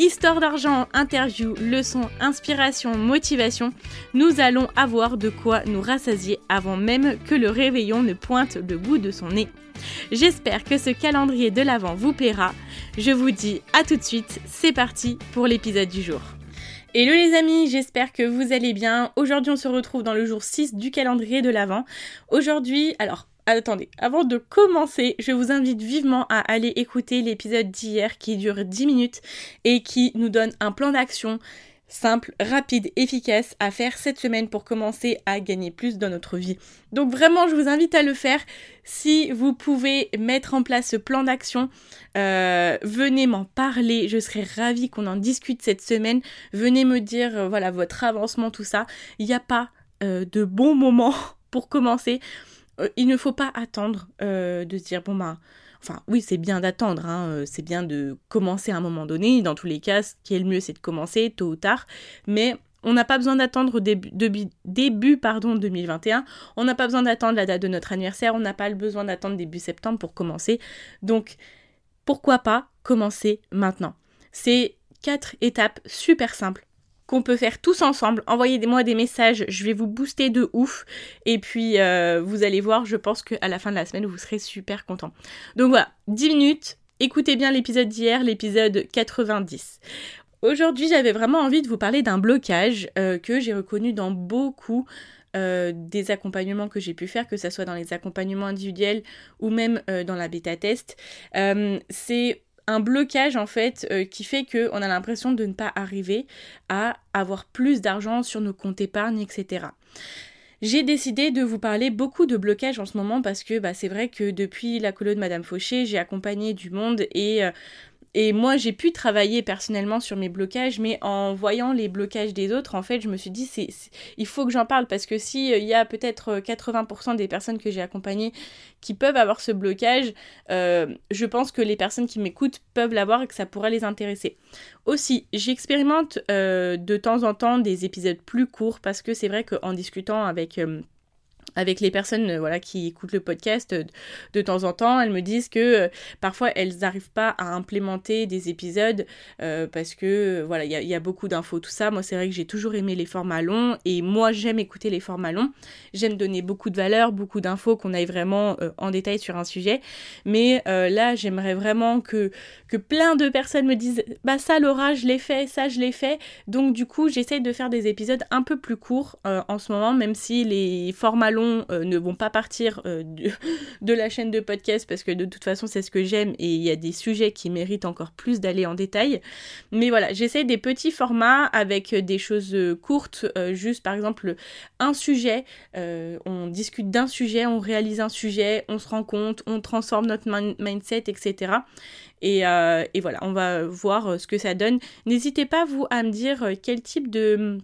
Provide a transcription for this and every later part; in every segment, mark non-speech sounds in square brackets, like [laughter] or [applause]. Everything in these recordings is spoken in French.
Histoire d'argent, interview, leçons, inspiration, motivation, nous allons avoir de quoi nous rassasier avant même que le réveillon ne pointe le bout de son nez. J'espère que ce calendrier de l'Avent vous plaira. Je vous dis à tout de suite, c'est parti pour l'épisode du jour. Hello les amis, j'espère que vous allez bien. Aujourd'hui on se retrouve dans le jour 6 du calendrier de l'Avent. Aujourd'hui, alors attendez, avant de commencer, je vous invite vivement à aller écouter l'épisode d'hier qui dure 10 minutes et qui nous donne un plan d'action simple, rapide, efficace à faire cette semaine pour commencer à gagner plus dans notre vie. Donc vraiment, je vous invite à le faire. Si vous pouvez mettre en place ce plan d'action, euh, venez m'en parler. Je serais ravie qu'on en discute cette semaine. Venez me dire, euh, voilà, votre avancement, tout ça. Il n'y a pas euh, de bon moment [laughs] pour commencer. Euh, il ne faut pas attendre euh, de se dire, bon ben, enfin oui, c'est bien d'attendre, hein, euh, c'est bien de commencer à un moment donné. Dans tous les cas, ce qui est le mieux, c'est de commencer tôt ou tard. Mais on n'a pas besoin d'attendre début, début, pardon, 2021. On n'a pas besoin d'attendre la date de notre anniversaire. On n'a pas besoin d'attendre début septembre pour commencer. Donc, pourquoi pas commencer maintenant? C'est quatre étapes super simples qu'on peut faire tous ensemble. Envoyez-moi des messages, je vais vous booster de ouf. Et puis, euh, vous allez voir, je pense qu'à la fin de la semaine, vous serez super content. Donc voilà, 10 minutes. Écoutez bien l'épisode d'hier, l'épisode 90. Aujourd'hui, j'avais vraiment envie de vous parler d'un blocage euh, que j'ai reconnu dans beaucoup euh, des accompagnements que j'ai pu faire, que ce soit dans les accompagnements individuels ou même dans la bêta test. c'est un blocage en fait euh, qui fait qu'on a l'impression de ne pas arriver à avoir plus d'argent sur nos comptes épargne, etc. J'ai décidé de vous parler beaucoup de blocage en ce moment parce que bah, c'est vrai que depuis la colo de Madame Fauché, j'ai accompagné du monde et euh, et moi, j'ai pu travailler personnellement sur mes blocages, mais en voyant les blocages des autres, en fait, je me suis dit, il faut que j'en parle parce que s'il il y a peut-être 80% des personnes que j'ai accompagnées qui peuvent avoir ce blocage, euh, je pense que les personnes qui m'écoutent peuvent l'avoir et que ça pourrait les intéresser. Aussi, j'expérimente euh, de temps en temps des épisodes plus courts parce que c'est vrai qu'en discutant avec... Euh, avec les personnes euh, voilà qui écoutent le podcast euh, de temps en temps, elles me disent que euh, parfois elles n'arrivent pas à implémenter des épisodes parce que voilà il y, a beaucoup d'infos tout ça. Moi c'est vrai que j'ai toujours aimé les formats longs et moi j'aime écouter les formats longs. J'aime donner beaucoup de valeur, beaucoup d'infos, qu'on aille vraiment en détail sur un sujet. Mais là j'aimerais vraiment que que plein de personnes me disent bah ça Laura je l'ai fait, ça je l'ai fait. Donc du coup j'essaye de faire des épisodes un peu plus courts en ce moment même si les formats longs euh, ne vont pas partir euh, [laughs] de, la chaîne de podcast parce que de toute façon c'est ce que j'aime et il y a des sujets qui méritent encore plus d'aller en détail. Mais voilà, j'essaie des petits formats avec des choses courtes, euh, juste par exemple un sujet, on discute d'un sujet, on réalise un sujet, on se rend compte, on transforme notre mindset, etc. Et, et, voilà, on va voir ce que ça donne. N'hésitez pas, vous, à me dire quel type de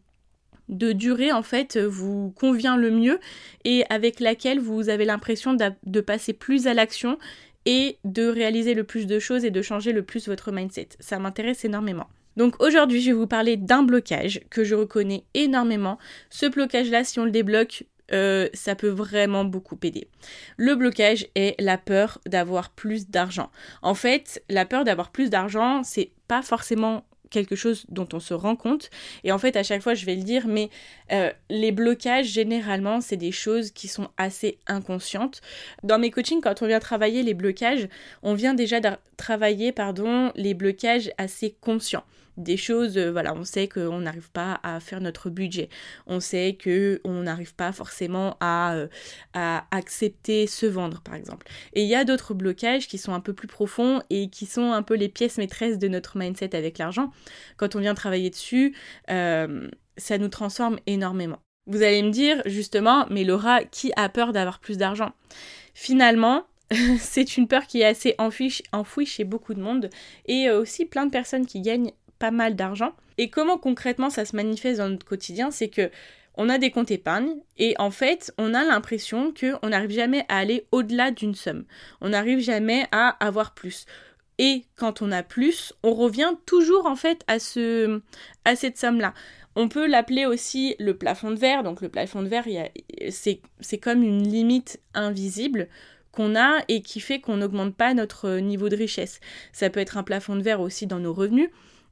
de durée en fait vous convient le mieux et avec laquelle vous avez l'impression de passer plus à l'action et de réaliser le plus de choses et de changer le plus votre mindset. Ça m'intéresse énormément. Donc aujourd'hui, je vais vous parler d'un blocage que je reconnais énormément. Ce blocage-là, si on le débloque, euh, ça peut vraiment beaucoup aider. Le blocage est la peur d'avoir plus d'argent. En fait, la peur d'avoir plus d'argent, c'est pas forcément quelque chose dont on se rend compte. Et en fait, à chaque fois, je vais le dire, mais euh, les blocages, généralement, c'est des choses qui sont assez inconscientes. Dans mes coachings, quand on vient travailler les blocages, on vient déjà travailler, pardon, les blocages assez conscients des choses, euh, voilà, on sait qu'on n'arrive pas à faire notre budget, on sait qu'on n'arrive pas forcément à, euh, à accepter se vendre, par exemple. Et il y a d'autres blocages qui sont un peu plus profonds et qui sont un peu les pièces maîtresses de notre mindset avec l'argent. Quand on vient travailler dessus, euh, ça nous transforme énormément. Vous allez me dire justement, mais Laura, qui a peur d'avoir plus d'argent? Finalement, [laughs] c'est une peur qui est assez enfouie, enfouie, chez beaucoup de monde et aussi plein de personnes qui gagnent pas mal d'argent. Et comment concrètement ça se manifeste dans notre quotidien, c'est que on a des comptes épargne et en fait, on a l'impression qu'on n'arrive jamais à aller au-delà d'une somme. On n'arrive jamais à avoir plus. Et quand on a plus, on revient toujours en fait à, ce, à cette somme-là. On peut l'appeler aussi le plafond de verre. Donc le plafond de verre, c'est comme une limite invisible qu'on a et qui fait qu'on n'augmente pas notre niveau de richesse. Ça peut être un plafond de verre aussi dans nos revenus.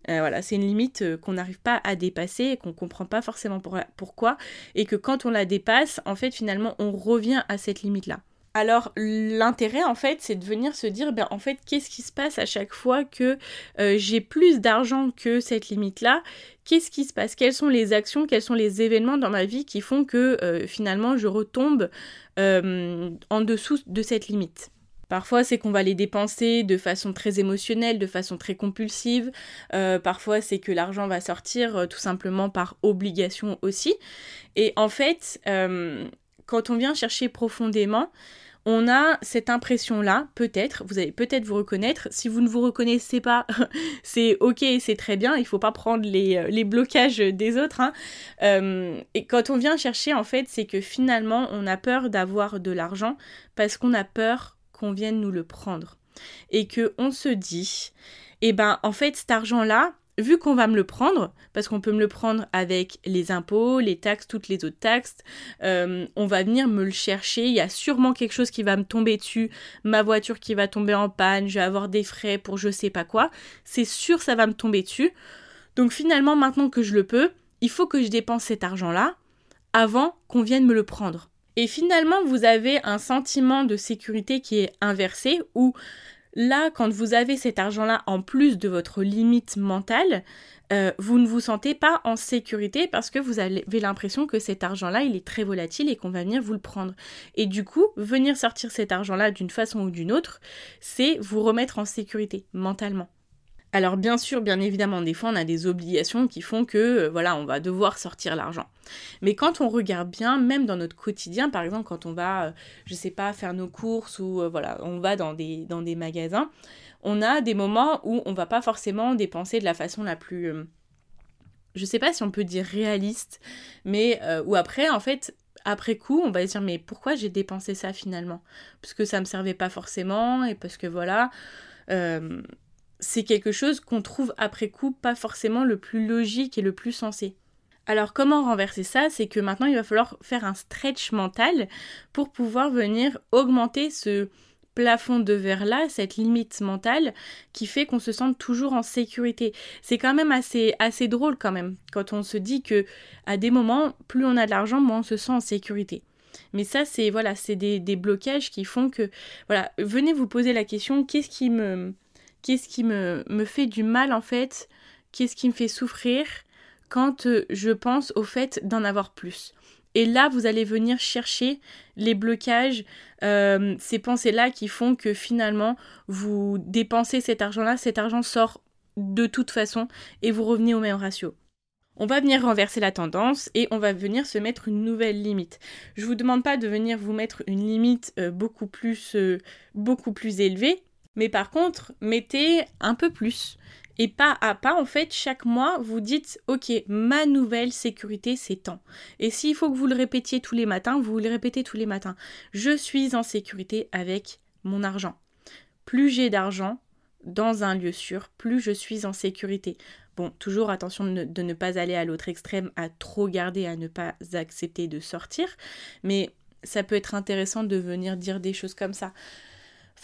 Euh, voilà, c'est une limite euh, qu'on n'arrive pas à dépasser et qu'on comprend pas forcément pourquoi. Et que quand on la dépasse, en fait, finalement, on revient à cette limite-là. Alors l'intérêt en fait c'est de venir se dire ben en fait qu'est-ce qui se passe à chaque fois que euh, j'ai plus d'argent que cette limite là Qu'est-ce qui se passe? Quelles sont les actions, quels sont les événements dans ma vie qui font que finalement je retombe en dessous de cette limite? Parfois, c'est qu'on va les dépenser de façon très émotionnelle, de façon très compulsive. Euh, parfois, c'est que l'argent va sortir euh, tout simplement par obligation aussi. Et en fait, euh, quand on vient chercher profondément, on a cette impression-là, peut-être, vous allez peut-être vous reconnaître. Si vous ne vous reconnaissez pas, [laughs] c'est ok, c'est très bien, il ne faut pas prendre les, blocages des autres. Hein. et quand on vient chercher, en fait, c'est que finalement, on a peur d'avoir de l'argent parce qu'on a peur qu'on vienne nous le prendre. Et que on se dit, eh ben en fait cet argent-là, vu qu'on va me le prendre, parce qu'on peut me le prendre avec les impôts, les taxes, toutes les autres taxes, euh, on va venir me le chercher, il y a sûrement quelque chose qui va me tomber dessus, ma voiture qui va tomber en panne, je vais avoir des frais pour je sais pas quoi, c'est sûr ça va me tomber dessus. Donc finalement maintenant que je le peux, il faut que je dépense cet argent-là avant qu'on vienne me le prendre. Et finalement, vous avez un sentiment de sécurité qui est inversé, où là, quand vous avez cet argent-là en plus de votre limite mentale, euh, vous ne vous sentez pas en sécurité parce que vous avez l'impression que cet argent-là, il est très volatile et qu'on va venir vous le prendre. Et du coup, venir sortir cet argent-là d'une façon ou d'une autre, c'est vous remettre en sécurité mentalement. Alors bien sûr, bien évidemment, des fois on a des obligations qui font que euh, voilà, on va devoir sortir l'argent. Mais quand on regarde bien, même dans notre quotidien, par exemple quand on va, euh, je sais pas, faire nos courses ou euh, voilà, on va dans des, dans des magasins, on a des moments où on va pas forcément dépenser de la façon la plus je sais pas si on peut dire réaliste, mais ou après en fait après coup, on va se dire mais pourquoi j'ai dépensé ça finalement? Parce que ça me servait pas forcément et parce que voilà c'est quelque chose qu'on trouve après coup pas forcément le plus logique et le plus sensé. Alors comment renverser ça? C'est que maintenant il va falloir faire un stretch mental pour pouvoir venir augmenter ce plafond de verre là, cette limite mentale qui fait qu'on se sente toujours en sécurité. C'est quand même assez, assez drôle quand même quand on se dit que à des moments, plus on a de l'argent, moins on se sent en sécurité. Mais ça, c'est voilà, c'est des, des, blocages qui font que voilà, venez vous poser la question qu'est-ce qui me qu'est-ce qui me, fait du mal en fait, qu'est-ce qui me fait souffrir quand euh, je pense au fait d'en avoir plus. Et là, vous allez venir chercher les blocages, euh, ces pensées-là qui font que finalement, vous dépensez cet argent-là, cet argent sort de toute façon et vous revenez au même ratio. On va venir renverser la tendance et on va venir se mettre une nouvelle limite. Je vous demande pas de venir vous mettre une limite euh, beaucoup plus beaucoup plus élevée, mais par contre, mettez un peu plus. Et pas à pas, en fait, chaque mois, vous dites, ok, ma nouvelle sécurité, c'est temps. Et s'il faut que vous le répétiez tous les matins, vous le répétez tous les matins. Je suis en sécurité avec mon argent. Plus j'ai d'argent dans un lieu sûr, plus je suis en sécurité. Bon, toujours attention de de ne pas aller à l'autre extrême, à trop garder, à ne pas accepter de sortir. Mais ça peut être intéressant de venir dire des choses comme ça.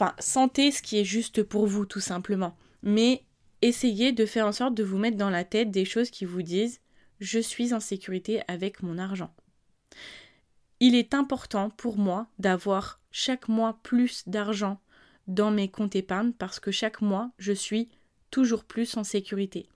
Enfin, sentez ce qui est juste pour vous, tout simplement. Mais essayez de faire en sorte de vous mettre dans la tête des choses qui vous disent je suis en sécurité avec mon argent. Il est important pour moi d'avoir chaque mois plus d'argent dans mes comptes épargne parce que chaque mois, je suis toujours plus en sécurité.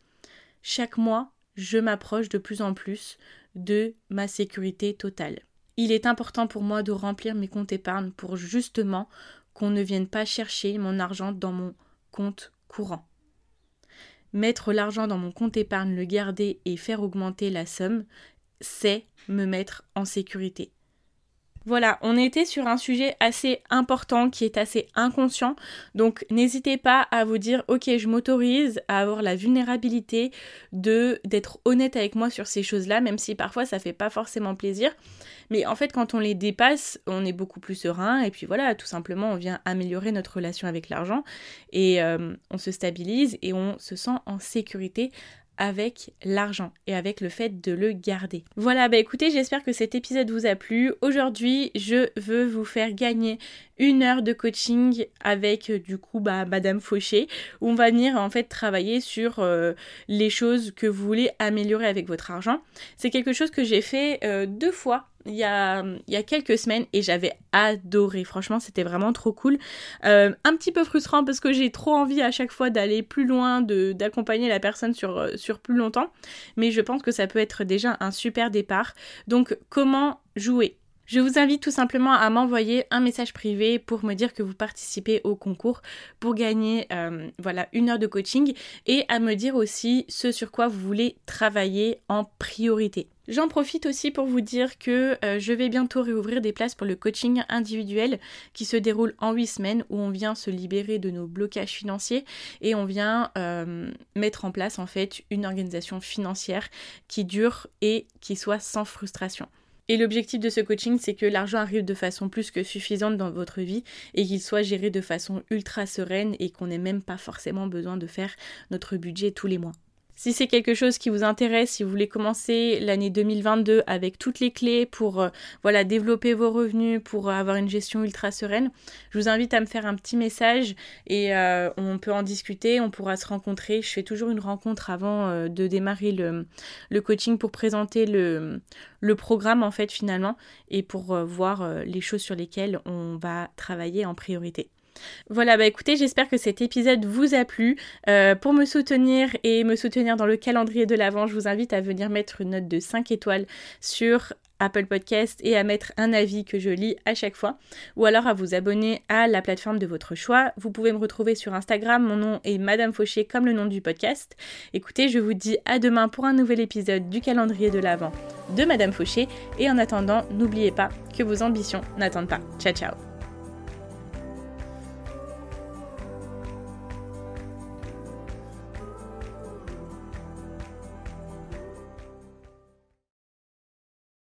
Chaque mois, je m'approche de plus en plus de ma sécurité totale. Il est important pour moi de remplir mes comptes épargne pour justement qu'on ne vienne pas chercher mon argent dans mon compte courant. Mettre l'argent dans mon compte épargne, le garder et faire augmenter la somme, c'est me mettre en sécurité. Voilà, on était sur un sujet assez important qui est assez inconscient. Donc n'hésitez pas à vous dire OK, je m'autorise à avoir la vulnérabilité de d'être honnête avec moi sur ces choses-là même si parfois ça fait pas forcément plaisir. Mais en fait, quand on les dépasse, on est beaucoup plus serein et puis voilà, tout simplement, on vient améliorer notre relation avec l'argent et euh, on se stabilise et on se sent en sécurité avec l'argent et avec le fait de le garder. Voilà, bah écoutez, j'espère que cet épisode vous a plu. Aujourd'hui, je veux vous faire gagner une heure de coaching avec euh, du coup bah, Madame Fauché on va venir en fait travailler sur euh, les choses que vous voulez améliorer avec votre argent. C'est quelque chose que j'ai fait euh, deux fois il y, a, quelques semaines et j'avais adoré. Franchement, c'était vraiment trop cool. un petit peu frustrant parce que j'ai trop envie à chaque fois d'aller plus loin, d'accompagner la personne sur, sur plus longtemps. Mais je pense que ça peut être déjà un super départ. Donc, comment jouer? Je vous invite tout simplement à m'envoyer un message privé pour me dire que vous participez au concours pour gagner euh, voilà une heure de coaching et à me dire aussi ce sur quoi vous voulez travailler en priorité. J'en profite aussi pour vous dire que euh, je vais bientôt réouvrir des places pour le coaching individuel qui se déroule en 8 semaines où on vient se libérer de nos blocages financiers et on vient euh, mettre en place en fait une organisation financière qui dure et qui soit sans frustration. Et l'objectif de ce coaching, c'est que l'argent arrive de façon plus que suffisante dans votre vie et qu'il soit géré de façon ultra sereine et qu'on n'ait même pas forcément besoin de faire notre budget tous les mois. Si c'est quelque chose qui vous intéresse, si vous voulez commencer l'année 2022 avec toutes les clés pour euh, voilà, développer vos revenus, pour avoir une gestion ultra sereine, je vous invite à me faire un petit message et euh, on peut en discuter, on pourra se rencontrer. Je fais toujours une rencontre avant euh, de démarrer le, coaching pour présenter le, programme en fait finalement et pour voir les choses sur lesquelles on va travailler en priorité. Voilà, bah écoutez, j'espère que cet épisode vous a plu. Euh, pour me soutenir et me soutenir dans le calendrier de l'Avent, je vous invite à venir mettre une note de 5 étoiles sur Apple Podcast et à mettre un avis que je lis à chaque fois ou alors à vous abonner à la plateforme de votre choix. Vous pouvez me retrouver sur Instagram, mon nom est Madame Fauché comme le nom du podcast. Écoutez, je vous dis à demain pour un nouvel épisode du calendrier de l'Avent de Madame Fauché et en attendant, n'oubliez pas que vos ambitions n'attendent pas. Ciao ciao